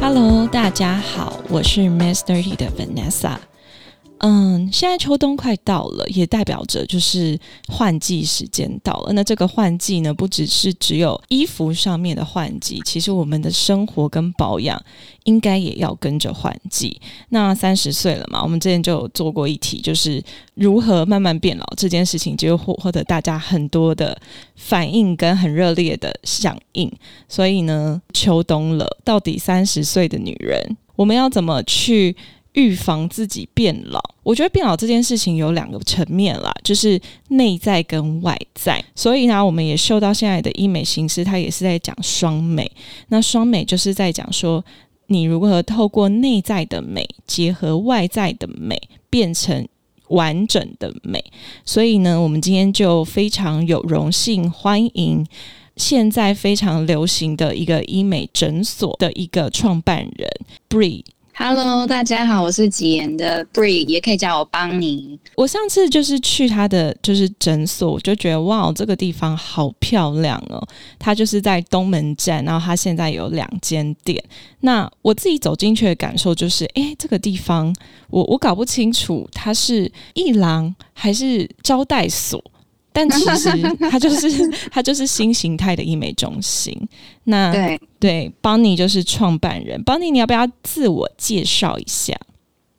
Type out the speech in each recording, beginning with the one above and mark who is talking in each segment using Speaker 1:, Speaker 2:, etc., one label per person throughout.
Speaker 1: Hello，大家好，我是 Miss Thirty 的 Vanessa。嗯，现在秋冬快到了，也代表着就是换季时间到了。那这个换季呢，不只是只有衣服上面的换季，其实我们的生活跟保养应该也要跟着换季。那三十岁了嘛，我们之前就有做过一题，就是如何慢慢变老这件事情，就获获得大家很多的反应跟很热烈的响应。所以呢，秋冬了，到底三十岁的女人，我们要怎么去？预防自己变老，我觉得变老这件事情有两个层面啦，就是内在跟外在。所以呢，我们也受到现在的医美形式，它也是在讲双美。那双美就是在讲说，你如何透过内在的美结合外在的美，变成完整的美。所以呢，我们今天就非常有荣幸欢迎现在非常流行的一个医美诊所的一个创办人 Bree。
Speaker 2: Hello，大家好，我是吉言的 Bree，也可以叫我邦尼。
Speaker 1: 我上次就是去他的就是诊所，我就觉得哇，这个地方好漂亮哦。他就是在东门站，然后他现在有两间店。那我自己走进去的感受就是，哎，这个地方我我搞不清楚它是一廊还是招待所。但其实 它就是它就是新形态的医美中心。那
Speaker 2: 对
Speaker 1: 对，邦尼就是创办人。邦尼，你要不要自我介绍一下？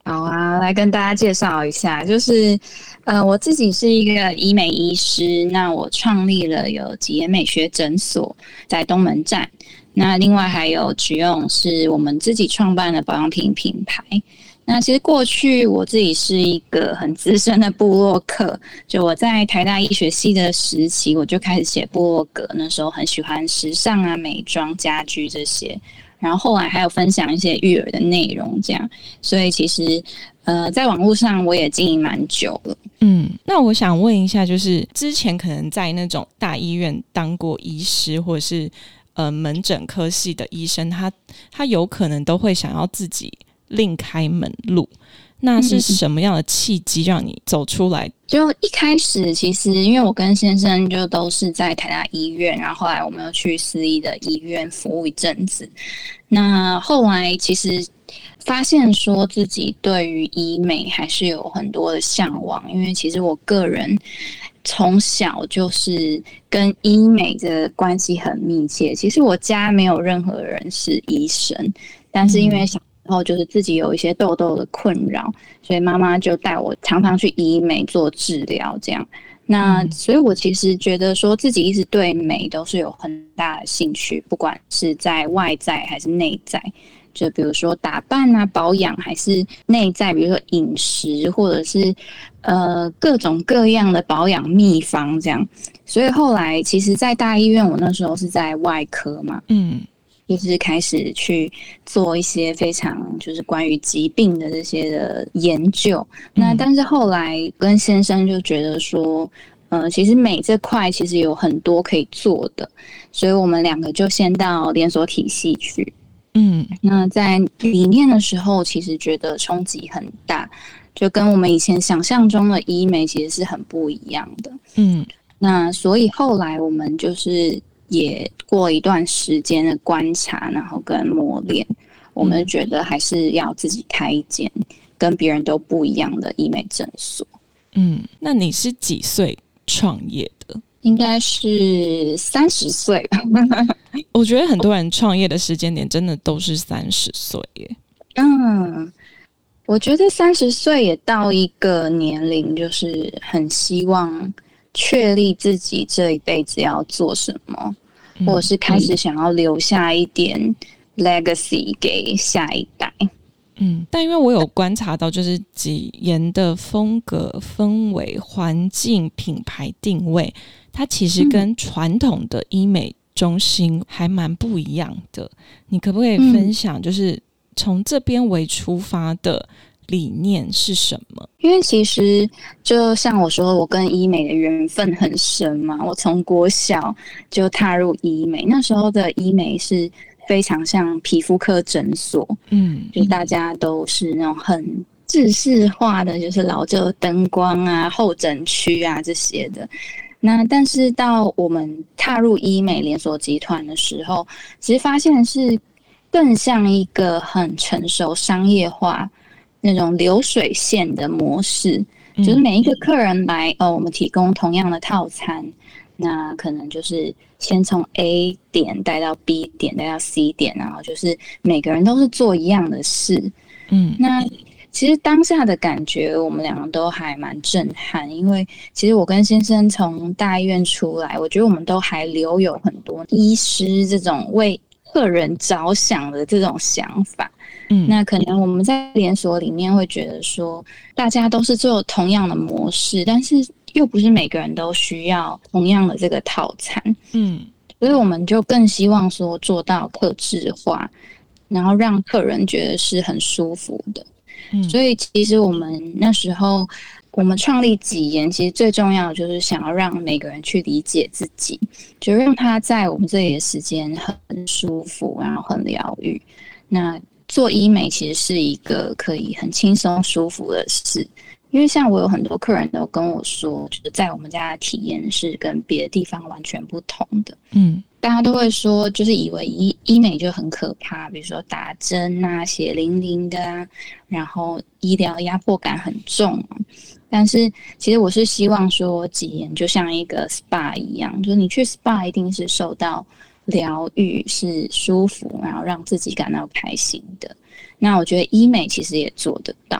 Speaker 2: 好啊，来跟大家介绍一下，就是呃，我自己是一个医美医师。那我创立了有吉颜美学诊所在东门站。那另外还有菊用是我们自己创办的保养品品牌。那其实过去我自己是一个很资深的部落客，就我在台大医学系的时期，我就开始写部落格。那时候很喜欢时尚啊、美妆、家居这些，然后后来还有分享一些育儿的内容，这样。所以其实呃，在网络上我也经营蛮久了。
Speaker 1: 嗯，那我想问一下，就是之前可能在那种大医院当过医师，或者是呃门诊科系的医生，他他有可能都会想要自己。另开门路，那是什么样的契机让你走出来？
Speaker 2: 就一开始，其实因为我跟先生就都是在台大医院，然后后来我们又去私立的医院服务一阵子。那后来其实发现说自己对于医美还是有很多的向往，因为其实我个人从小就是跟医美的关系很密切。其实我家没有任何人是医生，但是因为想。然后就是自己有一些痘痘的困扰，所以妈妈就带我常常去医美做治疗。这样，那所以我其实觉得说自己一直对美都是有很大的兴趣，不管是在外在还是内在，就比如说打扮啊、保养，还是内在，比如说饮食，或者是呃各种各样的保养秘方这样。所以后来其实，在大医院，我那时候是在外科嘛，嗯。就是开始去做一些非常就是关于疾病的这些的研究。那但是后来跟先生就觉得说，呃，其实美这块其实有很多可以做的，所以我们两个就先到连锁体系去。嗯，那在里面的时候，其实觉得冲击很大，就跟我们以前想象中的医美其实是很不一样的。嗯，那所以后来我们就是。也过一段时间的观察，然后跟磨练，我们觉得还是要自己开一间跟别人都不一样的医美诊所。
Speaker 1: 嗯，那你是几岁创业的？
Speaker 2: 应该是三十岁。
Speaker 1: 我觉得很多人创业的时间点真的都是三十岁耶。
Speaker 2: 嗯，我觉得三十岁也到一个年龄，就是很希望确立自己这一辈子要做什么。或者是开始想要留下一点 legacy 给下一代，
Speaker 1: 嗯，但因为我有观察到，就是几言的风格、氛围、环境、品牌定位，它其实跟传统的医美中心还蛮不一样的。你可不可以分享，就是从这边为出发的理念是什么？
Speaker 2: 因为其实就像我说，我跟医美的缘分很深嘛。我从国小就踏入医美，那时候的医美是非常像皮肤科诊所，嗯，就大家都是那种很制式化的，就是老旧灯光啊、候诊区啊这些的。那但是到我们踏入医美连锁集团的时候，其实发现是更像一个很成熟商业化那种流水线的模式，就是每一个客人来，呃，我们提供同样的套餐，那可能就是先从 A 点带到 B 点，带到 C 点，然后就是每个人都是做一样的事，嗯，那。其实当下的感觉，我们两个都还蛮震撼，因为其实我跟先生从大医院出来，我觉得我们都还留有很多医师这种为客人着想的这种想法。嗯，那可能我们在连锁里面会觉得说，大家都是做同样的模式，但是又不是每个人都需要同样的这个套餐。嗯，所以我们就更希望说做到客制化，然后让客人觉得是很舒服的。所以，其实我们那时候，我们创立几言，其实最重要的就是想要让每个人去理解自己，就让他在我们这里的时间很舒服，然后很疗愈。那做医美其实是一个可以很轻松舒服的事。因为像我有很多客人都跟我说，就是在我们家的体验是跟别的地方完全不同的。嗯，大家都会说，就是以为医医美就很可怕，比如说打针啊、血淋淋的啊，然后医疗压迫感很重。但是其实我是希望说，体验就像一个 SPA 一样，就是你去 SPA 一定是受到疗愈，是舒服，然后让自己感到开心的。那我觉得医美其实也做得到。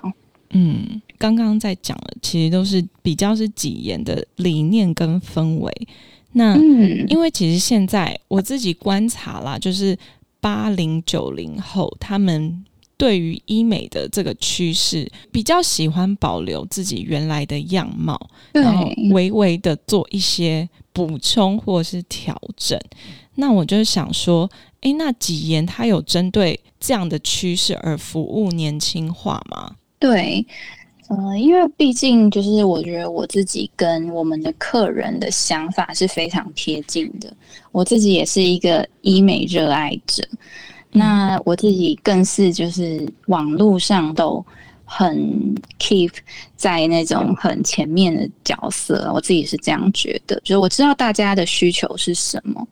Speaker 1: 嗯，刚刚在讲的其实都是比较是几言的理念跟氛围。那嗯因为其实现在我自己观察啦，就是八零九零后他们对于医美的这个趋势，比较喜欢保留自己原来的样貌，然后微微的做一些补充或者是调整。那我就想说，诶，那几言他有针对这样的趋势而服务年轻化吗？
Speaker 2: 对，呃，因为毕竟就是我觉得我自己跟我们的客人的想法是非常贴近的。我自己也是一个医美热爱者，那我自己更是就是网络上都很 keep 在那种很前面的角色。我自己是这样觉得，就是我知道大家的需求是什么。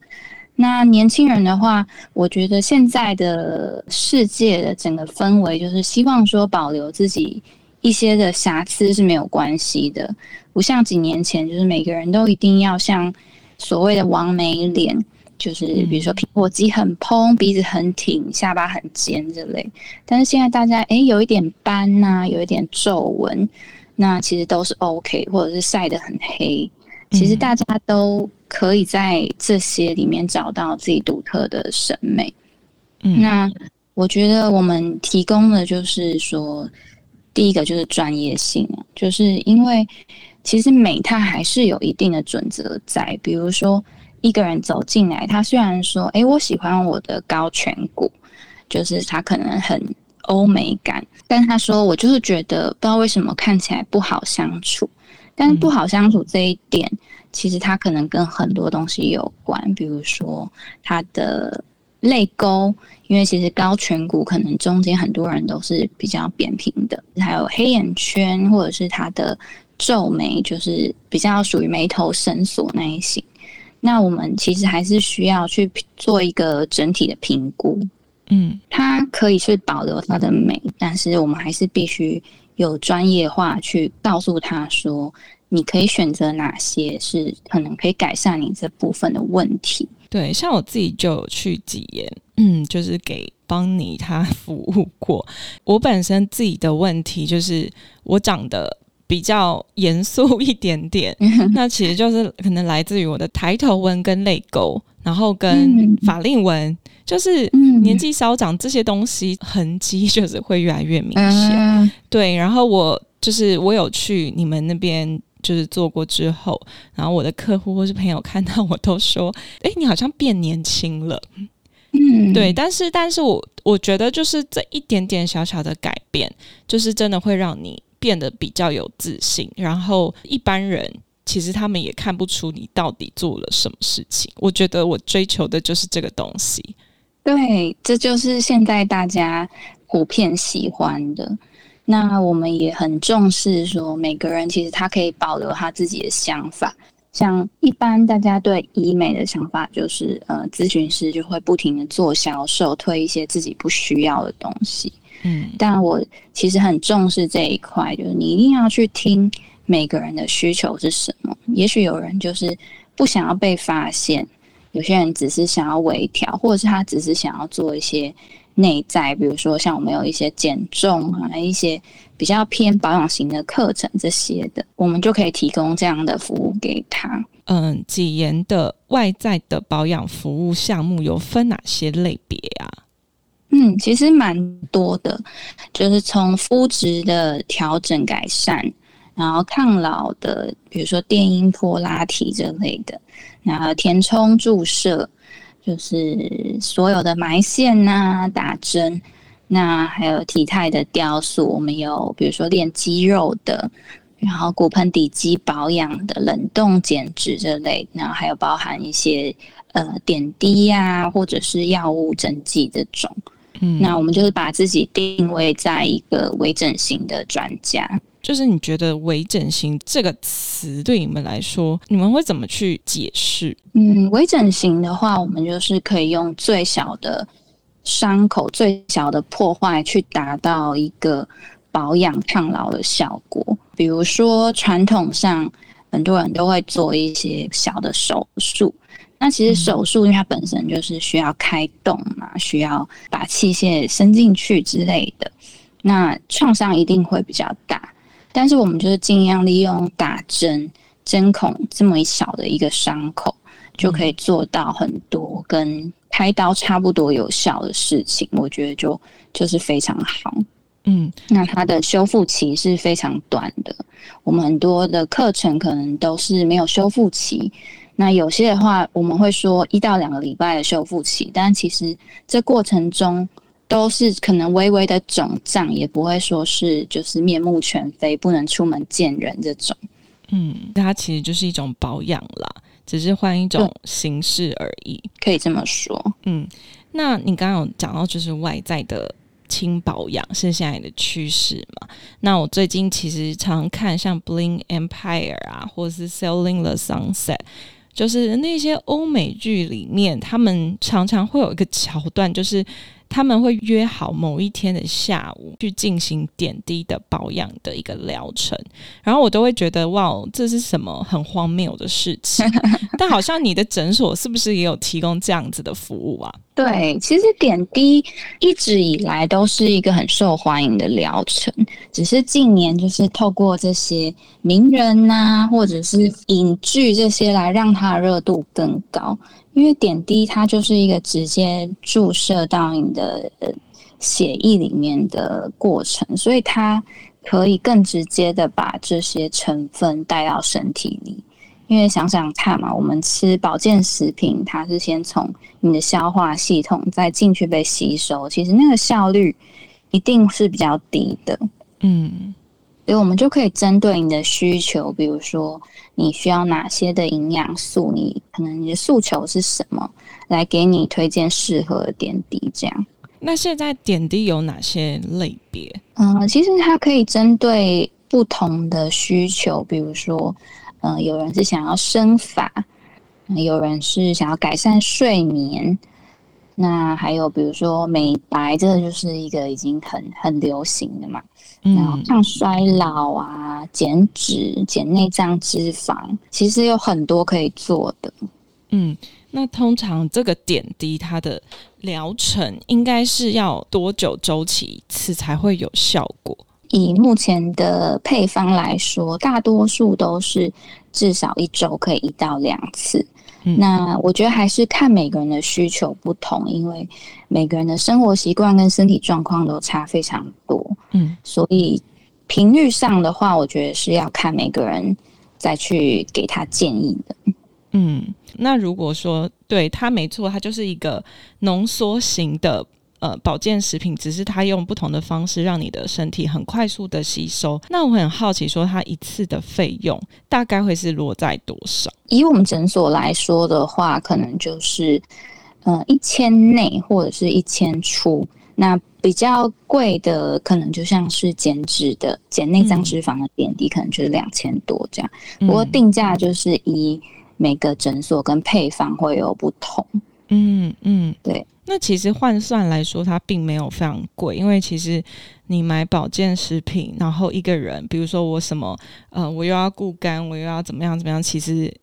Speaker 2: 那年轻人的话，我觉得现在的世界的整个氛围就是希望说保留自己一些的瑕疵是没有关系的，不像几年前，就是每个人都一定要像所谓的完美脸，就是比如说苹果肌很蓬、鼻子很挺、下巴很尖这类。但是现在大家诶有一点斑呐，有一点皱纹，那其实都是 OK，或者是晒得很黑。其实大家都可以在这些里面找到自己独特的审美。嗯，那我觉得我们提供的就是说，第一个就是专业性，就是因为其实美它还是有一定的准则在。比如说，一个人走进来，他虽然说：“哎，我喜欢我的高颧骨，就是他可能很欧美感。”但他说：“我就是觉得不知道为什么看起来不好相处。”但是不好相处这一点，其实他可能跟很多东西有关，比如说他的泪沟，因为其实高颧骨可能中间很多人都是比较扁平的，还有黑眼圈，或者是他的皱眉，就是比较属于眉头深锁那一型。那我们其实还是需要去做一个整体的评估，嗯，它可以去保留它的美，但是我们还是必须。有专业化去告诉他说，你可以选择哪些是可能可以改善你这部分的问题。
Speaker 1: 对，像我自己就有去体验，嗯，就是给邦尼他服务过。我本身自己的问题就是我长得比较严肃一点点，那其实就是可能来自于我的抬头纹跟泪沟，然后跟法令纹。就是年纪稍长，这些东西痕迹就是会越来越明显。对，然后我就是我有去你们那边就是做过之后，然后我的客户或是朋友看到我都说：“哎，你好像变年轻了。”
Speaker 2: 嗯，
Speaker 1: 对，但是但是我我觉得就是这一点点小小的改变，就是真的会让你变得比较有自信，然后一般人其实他们也看不出你到底做了什么事情。我觉得我追求的就是这个东西。
Speaker 2: 对，这就是现在大家普遍喜欢的。那我们也很重视说，每个人其实他可以保留他自己的想法。像一般大家对医美的想法，就是呃，咨询师就会不停的做销售，推一些自己不需要的东西。
Speaker 1: 嗯，
Speaker 2: 但我其实很重视这一块，就是你一定要去听每个人的需求是什么。也许有人就是不想要被发现，有些人只是想要微调，或者是他只是想要做一些内在，比如说像我们有一些减重啊，一些比较偏保养型的课程这些的，我们就可以提供这样的服务给他。
Speaker 1: 嗯，几言的外在的保养服务项目有分哪些类别啊？
Speaker 2: 嗯，其实蛮多的，就是从肤质的调整改善，然后抗老的，比如说电音波拉提这类的，然后填充注射，就是所有的埋线呐、打针，那还有体态的雕塑，我们有比如说练肌肉的，然后骨盆底肌保养的、冷冻减脂这类，然后还有包含一些呃点滴呀、或者是药物针剂这种。
Speaker 1: 嗯，
Speaker 2: 那我们就是把自己定位在一个微整形的专家。
Speaker 1: 就是你觉得“微整形”这个词对你们来说，你们会怎么去解释？
Speaker 2: 嗯，微整形的话，我们就是可以用最小的伤口、最小的破坏，去达到一个保养抗老的效果。比如说，传统上很多人都会做一些小的手术。那其实手术，因为它本身就是需要开洞嘛，需要把器械伸进去之类的，那创伤一定会比较大。但是我们就是尽量利用打针、针孔这么小的一个伤口，就可以做到很多跟开刀差不多有效的事情。我觉得就就是非常好。
Speaker 1: 嗯，
Speaker 2: 那它的修复期是非常短的。我们很多的课程可能都是没有修复期。那有些的话，我们会说一到两个礼拜的修复期，但其实这过程中都是可能微微的肿胀，也不会说是就是面目全非，不能出门见人这种。
Speaker 1: 嗯，它其实就是一种保养啦，只是换一种形式而已，
Speaker 2: 可以这么说。
Speaker 1: 嗯，那你刚刚有讲到就是外在的轻保养是现在的趋势嘛？那我最近其实常看像 Bling Empire 啊，或者是 Selling the Sunset。就是那些欧美剧里面，他们常常会有一个桥段，就是他们会约好某一天的下午去进行点滴的保养的一个疗程，然后我都会觉得哇，这是什么很荒谬的事情？但好像你的诊所是不是也有提供这样子的服务啊？
Speaker 2: 对，其实点滴一直以来都是一个很受欢迎的疗程，只是近年就是透过这些名人呐，或者是影剧这些来让它的热度更高。因为点滴它就是一个直接注射到你的血液里面的过程，所以它可以更直接的把这些成分带到身体里。因为想想看嘛，我们吃保健食品，它是先从你的消化系统再进去被吸收，其实那个效率一定是比较低的。
Speaker 1: 嗯，
Speaker 2: 所以我们就可以针对你的需求，比如说你需要哪些的营养素，你可能你的诉求是什么，来给你推荐适合的点滴。这样，
Speaker 1: 那现在点滴有哪些类别？
Speaker 2: 嗯，其实它可以针对不同的需求，比如说。嗯，有人是想要生发，有人是想要改善睡眠，那还有比如说美白，这个就是一个已经很很流行的嘛。然后抗衰老啊，减脂、减内脏脂肪，其实有很多可以做的。
Speaker 1: 嗯，那通常这个点滴它的疗程应该是要多久周期一次才会有效果？
Speaker 2: 以目前的配方来说，大多数都是至少一周可以一到两次。那我觉得还是看每个人的需求不同，因为每个人的生活习惯跟身体状况都差非常多。
Speaker 1: 嗯，
Speaker 2: 所以频率上的话，我觉得是要看每个人再去给他建议的。
Speaker 1: 嗯，那如果说对它没错，它就是一个浓缩型的呃保健食品，只是它用不同的方式让你的身体很快速的吸收。那我很好奇，说它一次的费用大概会是落在多少？
Speaker 2: 以我们诊所来说的话，可能就是呃一千内或者是一千出。那比较贵的，可能就像是减脂的、减内脏脂肪的点滴，可能就是两千多这样。不过定价就是以每个诊所跟配方会有不同。
Speaker 1: 嗯嗯，
Speaker 2: 对。
Speaker 1: 那其实换算来说，它并没有非常贵，因为其实你买保健食品，然后一个人，比如说我什么，呃，我又要顾肝，我又要怎么样怎么样，其实。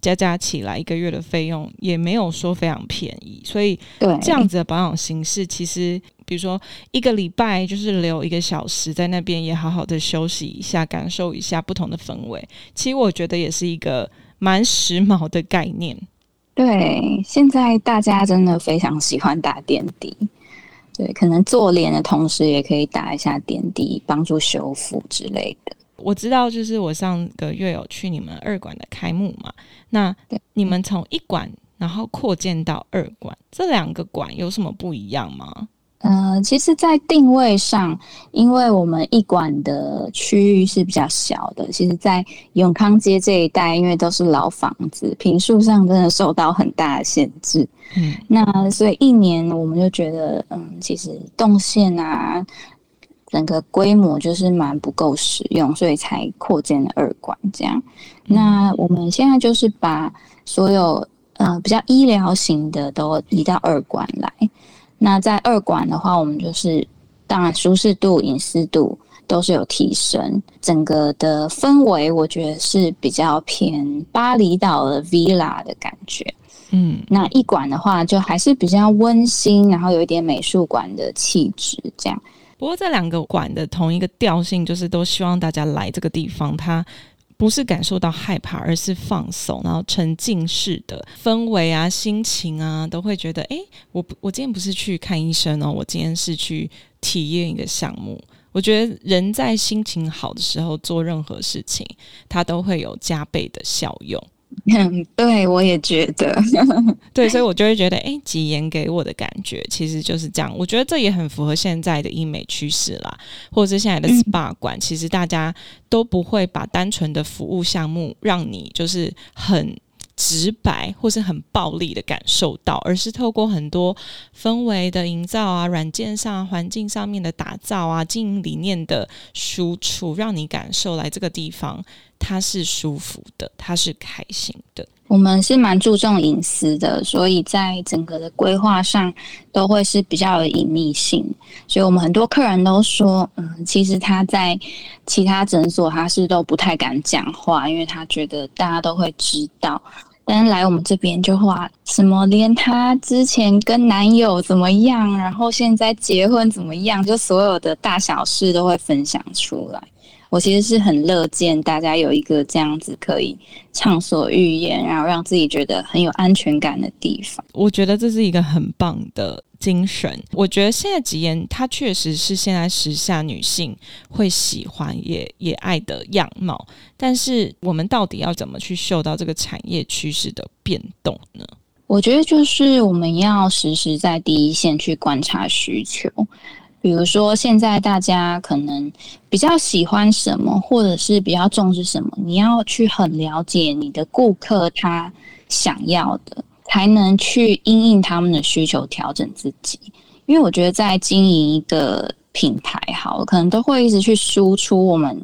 Speaker 1: 加加起来一个月的费用也没有说非常便宜，所以这样子的保养形式，其实比如说一个礼拜就是留一个小时在那边，也好好的休息一下，感受一下不同的氛围。其实我觉得也是一个蛮时髦的概念。
Speaker 2: 对，现在大家真的非常喜欢打点滴，对，可能做脸的同时也可以打一下点滴，帮助修复之类的。
Speaker 1: 我知道，就是我上个月有去你们二馆的开幕嘛。那你们从一馆然后扩建到二馆，这两个馆有什么不一样吗？
Speaker 2: 呃，其实，在定位上，因为我们一馆的区域是比较小的，其实，在永康街这一带，因为都是老房子，平数上真的受到很大的限制。嗯，那所以一年我们就觉得，嗯，其实动线啊。整个规模就是蛮不够使用，所以才扩建了二馆这样。那我们现在就是把所有呃比较医疗型的都移到二馆来。那在二馆的话，我们就是当然舒适度、隐私度都是有提升，整个的氛围我觉得是比较偏巴厘岛的 villa 的感觉。嗯，那一馆的话就还是比较温馨，然后有一点美术馆的气质这样。
Speaker 1: 不过这两个馆的同一个调性，就是都希望大家来这个地方，它不是感受到害怕，而是放松，然后沉浸式的氛围啊、心情啊，都会觉得，哎，我我今天不是去看医生哦，我今天是去体验一个项目。我觉得人在心情好的时候做任何事情，它都会有加倍的效用。
Speaker 2: 嗯，对，我也觉得，
Speaker 1: 对，所以我就会觉得，哎，吉言给我的感觉其实就是这样。我觉得这也很符合现在的医美趋势啦，或者是现在的 SPA 馆，其实大家都不会把单纯的服务项目让你就是很。直白或是很暴力的感受到，而是透过很多氛围的营造啊、软件上、环境上面的打造啊、经营理念的输出，让你感受来这个地方它是舒服的，它是开心的。
Speaker 2: 我们是蛮注重隐私的，所以在整个的规划上都会是比较有隐秘性。所以我们很多客人都说，嗯，其实他在其他诊所他是都不太敢讲话，因为他觉得大家都会知道。但来我们这边就话什么，连她之前跟男友怎么样，然后现在结婚怎么样，就所有的大小事都会分享出来。我其实是很乐见大家有一个这样子可以畅所欲言，然后让自己觉得很有安全感的地方。
Speaker 1: 我觉得这是一个很棒的精神。我觉得现在吉言，它确实是现在时下女性会喜欢也也爱的样貌。但是我们到底要怎么去嗅到这个产业趋势的变动呢？
Speaker 2: 我觉得就是我们要实时在第一线去观察需求。比如说，现在大家可能比较喜欢什么，或者是比较重视什么，你要去很了解你的顾客他想要的，才能去因应他们的需求调整自己。因为我觉得在经营一个品牌，好，可能都会一直去输出我们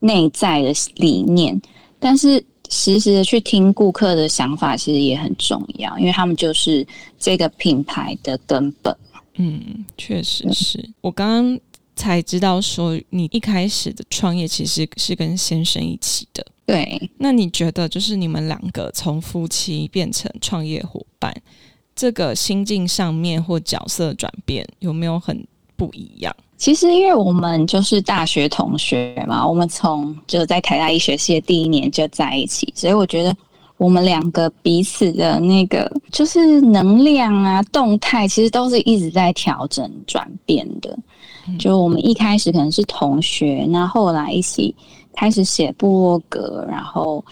Speaker 2: 内在的理念，但是实时的去听顾客的想法，其实也很重要，因为他们就是这个品牌的根本。
Speaker 1: 嗯，确实是我刚刚才知道说，你一开始的创业其实是跟先生一起的。
Speaker 2: 对，
Speaker 1: 那你觉得就是你们两个从夫妻变成创业伙伴，这个心境上面或角色转变有没有很不一样？
Speaker 2: 其实因为我们就是大学同学嘛，我们从就在台大医学系的第一年就在一起，所以我觉得。我们两个彼此的那个就是能量啊，动态其实都是一直在调整转变的。就我们一开始可能是同学，那后来一起开始写部落格，然后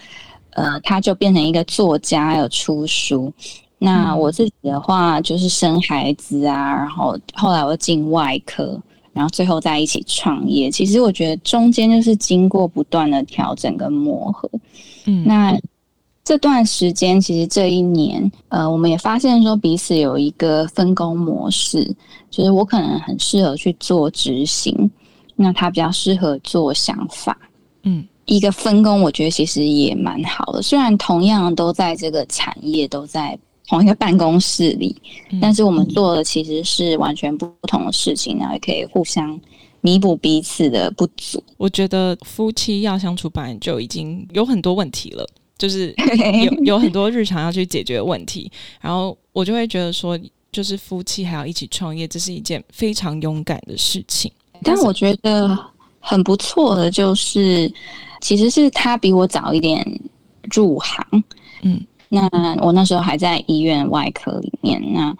Speaker 2: 呃，他就变成一个作家，有出书。那我自己的话，就是生孩子啊，然后后来我进外科，然后最后在一起创业。其实我觉得中间就是经过不断的调整跟磨合。嗯，那这段时间其实这一年，呃，我们也发现说彼此有一个分工模式，就是我可能很适合去做执行，那他比较适合做想法。嗯。一个分工，我觉得其实也蛮好的。虽然同样都在这个产业，都在同一个办公室里，但是我们做的其实是完全不同的事情，然后也可以互相弥补彼此的不足。
Speaker 1: 我觉得夫妻要相处，本来就已经有很多问题了，就是 有有很多日常要去解决问题。然后我就会觉得说，就是夫妻还要一起创业，这是一件非常勇敢的事情。
Speaker 2: 但我觉得很不错的就是。其实是他比我早一点入行，嗯，那我那时候还在医院外科里面，那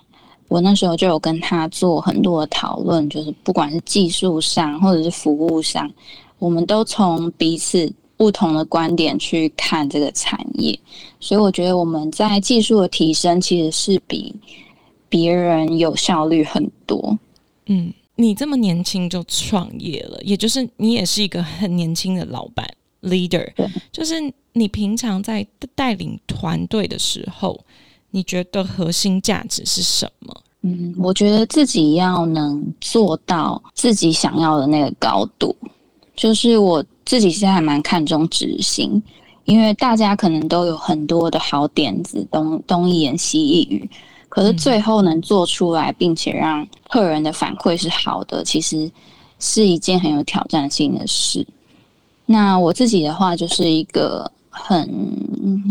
Speaker 2: 我那时候就有跟他做很多的讨论，就是不管是技术上或者是服务上，我们都从彼此不同的观点去看这个产业，所以我觉得我们在技术的提升其实是比别人有效率很多，
Speaker 1: 嗯，你这么年轻就创业了，也就是你也是一个很年轻的老板。leader，就是你平常在带领团队的时候，你觉得核心价值是什么？
Speaker 2: 嗯，我觉得自己要能做到自己想要的那个高度，就是我自己现在还蛮看重执行，因为大家可能都有很多的好点子，东东一言西一语，可是最后能做出来，并且让客人的反馈是好的，其实是一件很有挑战性的事。那我自己的话，就是一个很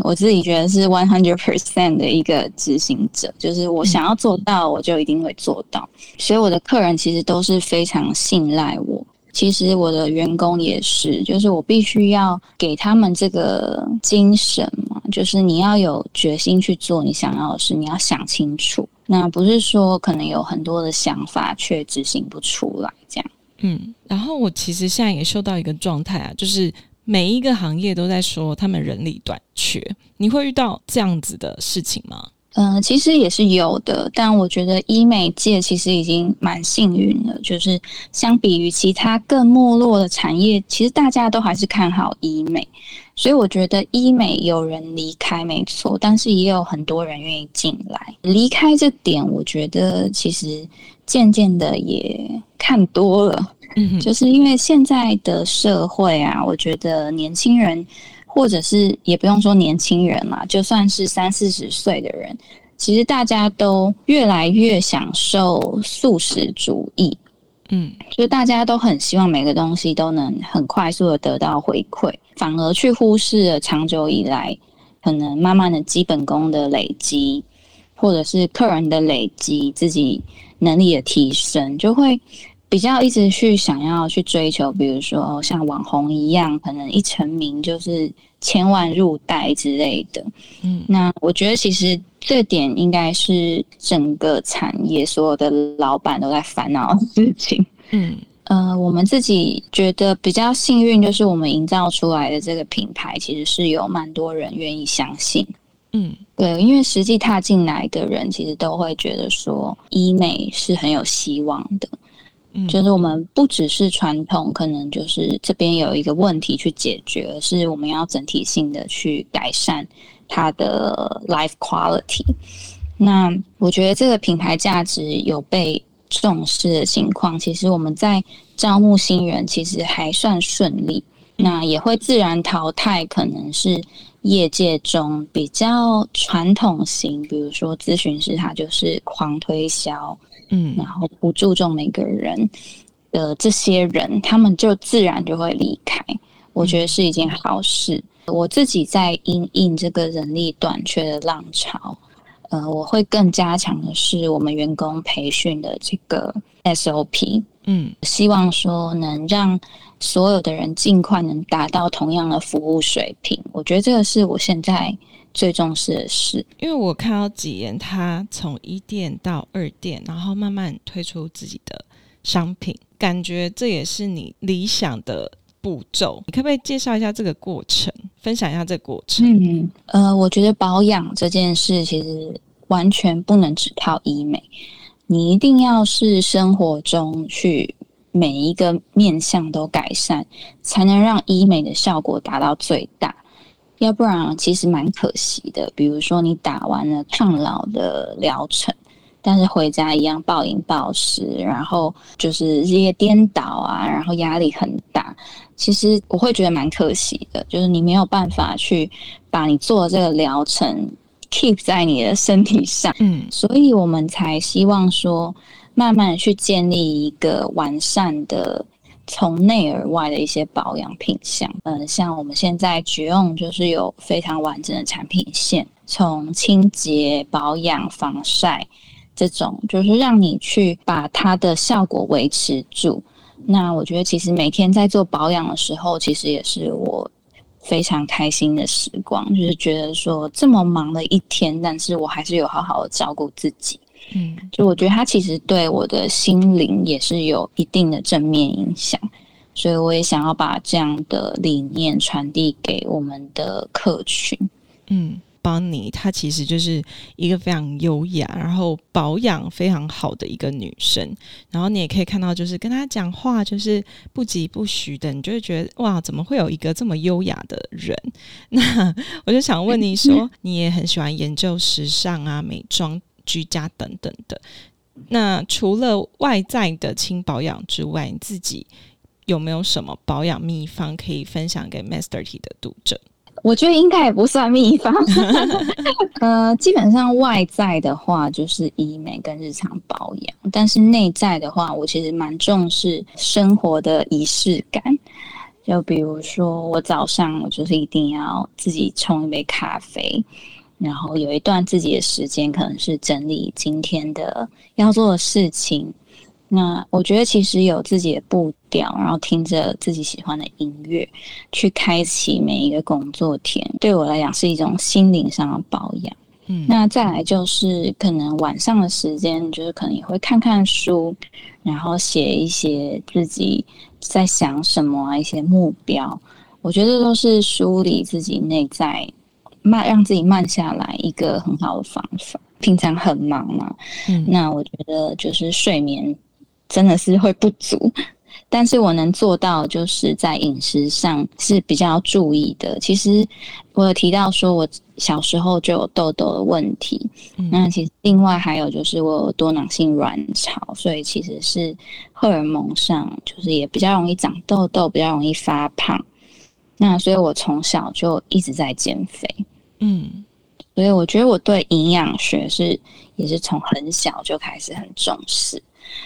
Speaker 2: 我自己觉得是 one hundred percent 的一个执行者，就是我想要做到，我就一定会做到。所以我的客人其实都是非常信赖我，其实我的员工也是，就是我必须要给他们这个精神嘛，就是你要有决心去做你想要的事，你要想清楚，那不是说可能有很多的想法却执行不出来这样。
Speaker 1: 嗯，然后我其实现在也受到一个状态啊，就是每一个行业都在说他们人力短缺，你会遇到这样子的事情吗？
Speaker 2: 嗯，其实也是有的，但我觉得医美界其实已经蛮幸运了，就是相比于其他更没落的产业，其实大家都还是看好医美，所以我觉得医美有人离开没错，但是也有很多人愿意进来。离开这点，我觉得其实渐渐的也看多了。嗯，就是因为现在的社会啊，我觉得年轻人，或者是也不用说年轻人啦，就算是三四十岁的人，其实大家都越来越享受素食主义。嗯，就大家都很希望每个东西都能很快速的得到回馈，反而去忽视了长久以来可能慢慢的基本功的累积，或者是客人的累积，自己能力的提升，就会。比较一直去想要去追求，比如说像网红一样，可能一成名就是千万入袋之类的。嗯，那我觉得其实这点应该是整个产业所有的老板都在烦恼的事情。嗯，呃，我们自己觉得比较幸运，就是我们营造出来的这个品牌，其实是有蛮多人愿意相信。嗯，对，因为实际踏进来的人，其实都会觉得说医美是很有希望的。就是我们不只是传统，可能就是这边有一个问题去解决，而是我们要整体性的去改善它的 life quality。那我觉得这个品牌价值有被重视的情况，其实我们在招募新人其实还算顺利。那也会自然淘汰，可能是业界中比较传统型，比如说咨询师，他就是狂推销。嗯，然后不注重每个人的这些人，他们就自然就会离开。我觉得是一件好事。我自己在因应这个人力短缺的浪潮，呃，我会更加强的是我们员工培训的这个 SOP。嗯，希望说能让所有的人尽快能达到同样的服务水平。我觉得这个是我现在。最重视的事，
Speaker 1: 因为我看到几言，他从一店到二店，然后慢慢推出自己的商品，感觉这也是你理想的步骤。你可不可以介绍一下这个过程？分享一下这个过程。
Speaker 2: 嗯，呃，我觉得保养这件事其实完全不能只靠医美，你一定要是生活中去每一个面相都改善，才能让医美的效果达到最大。要不然，其实蛮可惜的。比如说，你打完了抗老的疗程，但是回家一样暴饮暴食，然后就是日夜颠倒啊，然后压力很大。其实我会觉得蛮可惜的，就是你没有办法去把你做的这个疗程 keep 在你的身体上。
Speaker 1: 嗯，
Speaker 2: 所以我们才希望说，慢慢去建立一个完善的。从内而外的一些保养品项，嗯，像我们现在 g 用就是有非常完整的产品线，从清洁、保养、防晒这种，就是让你去把它的效果维持住。那我觉得其实每天在做保养的时候，其实也是我非常开心的时光，就是觉得说这么忙的一天，但是我还是有好好的照顾自己。
Speaker 1: 嗯，
Speaker 2: 就我觉得它其实对我的心灵也是有一定的正面影响，所以我也想要把这样的理念传递给我们的客群。
Speaker 1: 嗯，邦尼她其实就是一个非常优雅，然后保养非常好的一个女生。然后你也可以看到，就是跟她讲话就是不疾不徐的，你就会觉得哇，怎么会有一个这么优雅的人？那我就想问你说，你也很喜欢研究时尚啊、美妆。居家等等的，那除了外在的轻保养之外，你自己有没有什么保养秘方可以分享给 Master T 的读者？
Speaker 2: 我觉得应该也不算秘方，呃，基本上外在的话就是医美跟日常保养，但是内在的话，我其实蛮重视生活的仪式感。就比如说，我早上我就是一定要自己冲一杯咖啡。然后有一段自己的时间，可能是整理今天的要做的事情。那我觉得其实有自己的步调，然后听着自己喜欢的音乐，去开启每一个工作天，对我来讲是一种心灵上的保养。
Speaker 1: 嗯，
Speaker 2: 那再来就是可能晚上的时间，就是可能也会看看书，然后写一些自己在想什么啊，一些目标。我觉得都是梳理自己内在。慢，让自己慢下来，一个很好的方法。平常很忙嘛，
Speaker 1: 嗯，
Speaker 2: 那我觉得就是睡眠真的是会不足，但是我能做到，就是在饮食上是比较注意的。其实我有提到说，我小时候就有痘痘的问题，那其实另外还有就是我有多囊性卵巢，所以其实是荷尔蒙上就是也比较容易长痘痘，比较容易发胖。那所以我从小就一直在减肥。
Speaker 1: 嗯，
Speaker 2: 所以我觉得我对营养学是也是从很小就开始很重视，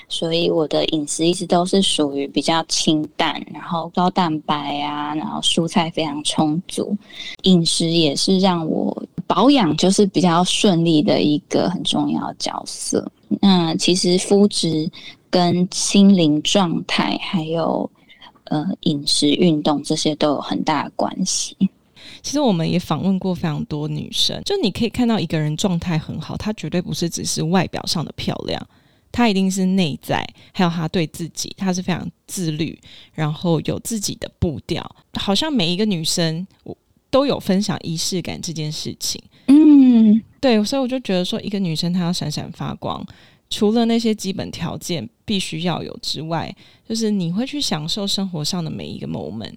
Speaker 2: 所以我的饮食一直都是属于比较清淡，然后高蛋白啊，然后蔬菜非常充足，饮食也是让我保养就是比较顺利的一个很重要角色。那其实肤质跟心灵状态，还有呃饮食、运动这些都有很大的关系。
Speaker 1: 其实我们也访问过非常多女生，就你可以看到一个人状态很好，她绝对不是只是外表上的漂亮，她一定是内在，还有她对自己，她是非常自律，然后有自己的步调。好像每一个女生，我都有分享仪式感这件事情。
Speaker 2: 嗯，
Speaker 1: 对，所以我就觉得说，一个女生她要闪闪发光，除了那些基本条件必须要有之外，就是你会去享受生活上的每一个 moment，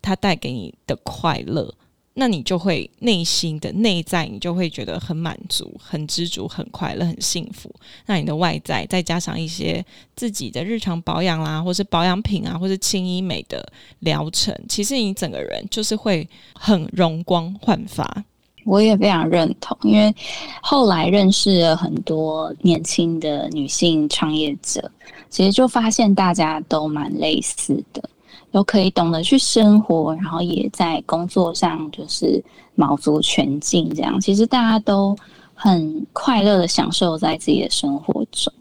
Speaker 1: 它带给你的快乐。那你就会内心的内在，你就会觉得很满足、很知足、很快乐、很幸福。那你的外在再加上一些自己的日常保养啦，或是保养品啊，或是轻医美的疗程，其实你整个人就是会很容光焕发。
Speaker 2: 我也非常认同，因为后来认识了很多年轻的女性创业者，其实就发现大家都蛮类似的。都可以懂得去生活，然后也在工作上就是卯足全劲，这样其实大家都很快乐的享受在自己的生活中。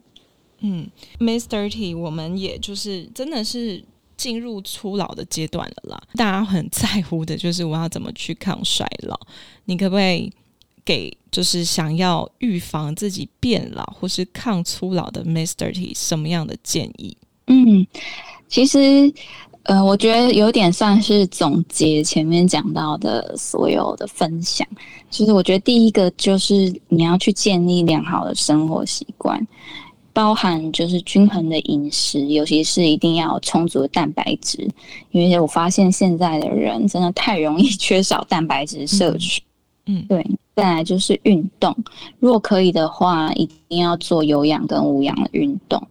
Speaker 1: 嗯，Miss Thirty，我们也就是真的是进入初老的阶段了啦。大家很在乎的就是我要怎么去抗衰老，你可不可以给就是想要预防自己变老或是抗初老的 Miss Thirty 什么样的建议？
Speaker 2: 嗯，其实。呃，我觉得有点算是总结前面讲到的所有的分享。就是我觉得第一个就是你要去建立良好的生活习惯，包含就是均衡的饮食，尤其是一定要充足的蛋白质。因为我发现现在的人真的太容易 缺少蛋白质摄取。
Speaker 1: 嗯，
Speaker 2: 对。再来就是运动，如果可以的话，一定要做有氧跟无氧的运动，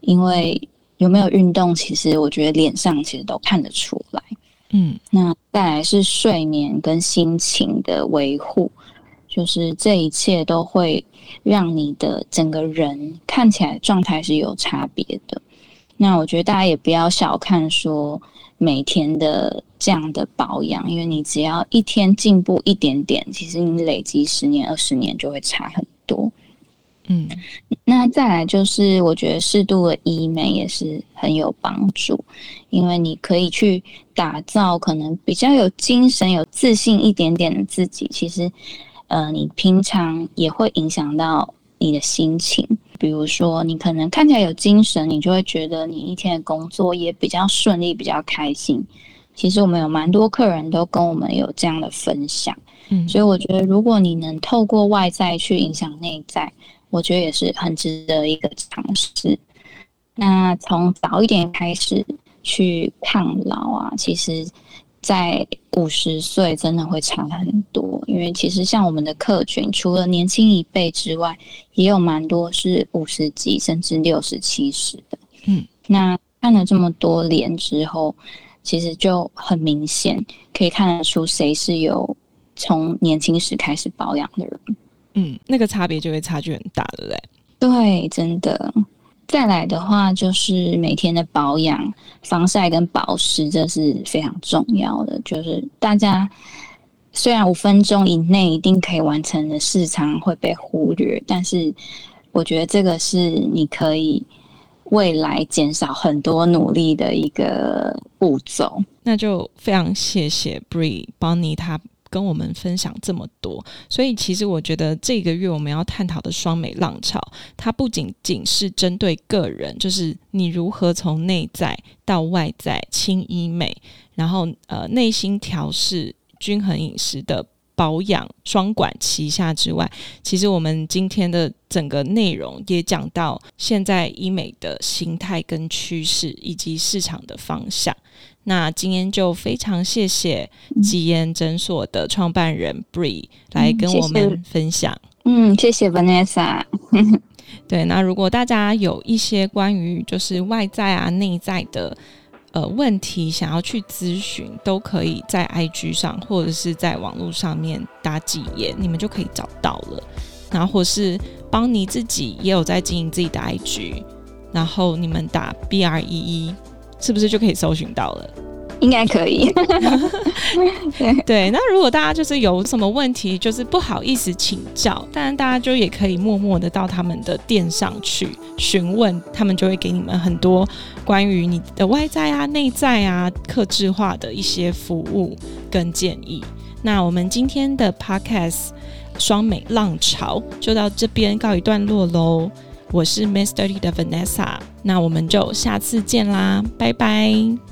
Speaker 2: 因为有没有运动，其实我觉得脸上其实都看得出来。
Speaker 1: 嗯，
Speaker 2: 那再来是睡眠跟心情的维护，就是这一切都会让你的整个人看起来状态是有差别的。那我觉得大家也不要小看说每天的这样的保养，因为你只要一天进步一点点，其实你累积十年、二十年就会差很多。
Speaker 1: 嗯，
Speaker 2: 那再来就是我觉得适度的医美也是很有帮助，因为你可以去打造可能比较有精神、有自信一点点的自己。其实，呃，你平常也会影响到你的心情。比如说，你可能看起来有精神，你就会觉得你一天的工作也比较顺利、比较开心。其实我们有蛮多客人都跟我们有这样的分享，
Speaker 1: 嗯，
Speaker 2: 所以我觉得如果你能透过外在去影响内在。我觉得也是很值得一个尝试。那从早一点开始去抗老啊，其实，在五十岁真的会差很多。因为其实像我们的客群，除了年轻一辈之外，也有蛮多是五十几甚至六十七十的。
Speaker 1: 嗯，
Speaker 2: 那看了这么多年之后，其实就很明显可以看得出谁是有从年轻时开始保养的人。
Speaker 1: 嗯，那个差别就会差距很大，对不对？
Speaker 2: 对，真的。再来的话，就是每天的保养、防晒跟保湿，这是非常重要的。就是大家虽然五分钟以内一定可以完成的市场会被忽略，但是我觉得这个是你可以未来减少很多努力的一个步骤。
Speaker 1: 那就非常谢谢 Bree 帮你他。跟我们分享这么多，所以其实我觉得这个月我们要探讨的双美浪潮，它不仅仅是针对个人，就是你如何从内在到外在轻医美，然后呃内心调试均衡饮食的保养双管齐下之外，其实我们今天的整个内容也讲到现在医美的形态跟趋势以及市场的方向。那今天就非常谢谢吉言诊所的创办人 Bree 来跟我们分享。
Speaker 2: 嗯，谢谢 Vanessa。
Speaker 1: 对，那如果大家有一些关于就是外在啊、内在的呃问题想要去咨询，都可以在 IG 上或者是在网络上面打几言，你们就可以找到了。然后或是邦尼自己也有在经营自己的 IG，然后你们打 B R E E。是不是就可以搜寻到了？
Speaker 2: 应该可以。
Speaker 1: 对，那如果大家就是有什么问题，就是不好意思请教，当然大家就也可以默默的到他们的店上去询问，他们就会给你们很多关于你的外在啊、内在啊、克制化的一些服务跟建议。那我们今天的 Podcast 双美浪潮就到这边告一段落喽。我是 Miss Dirty 的 Vanessa，那我们就下次见啦，拜拜。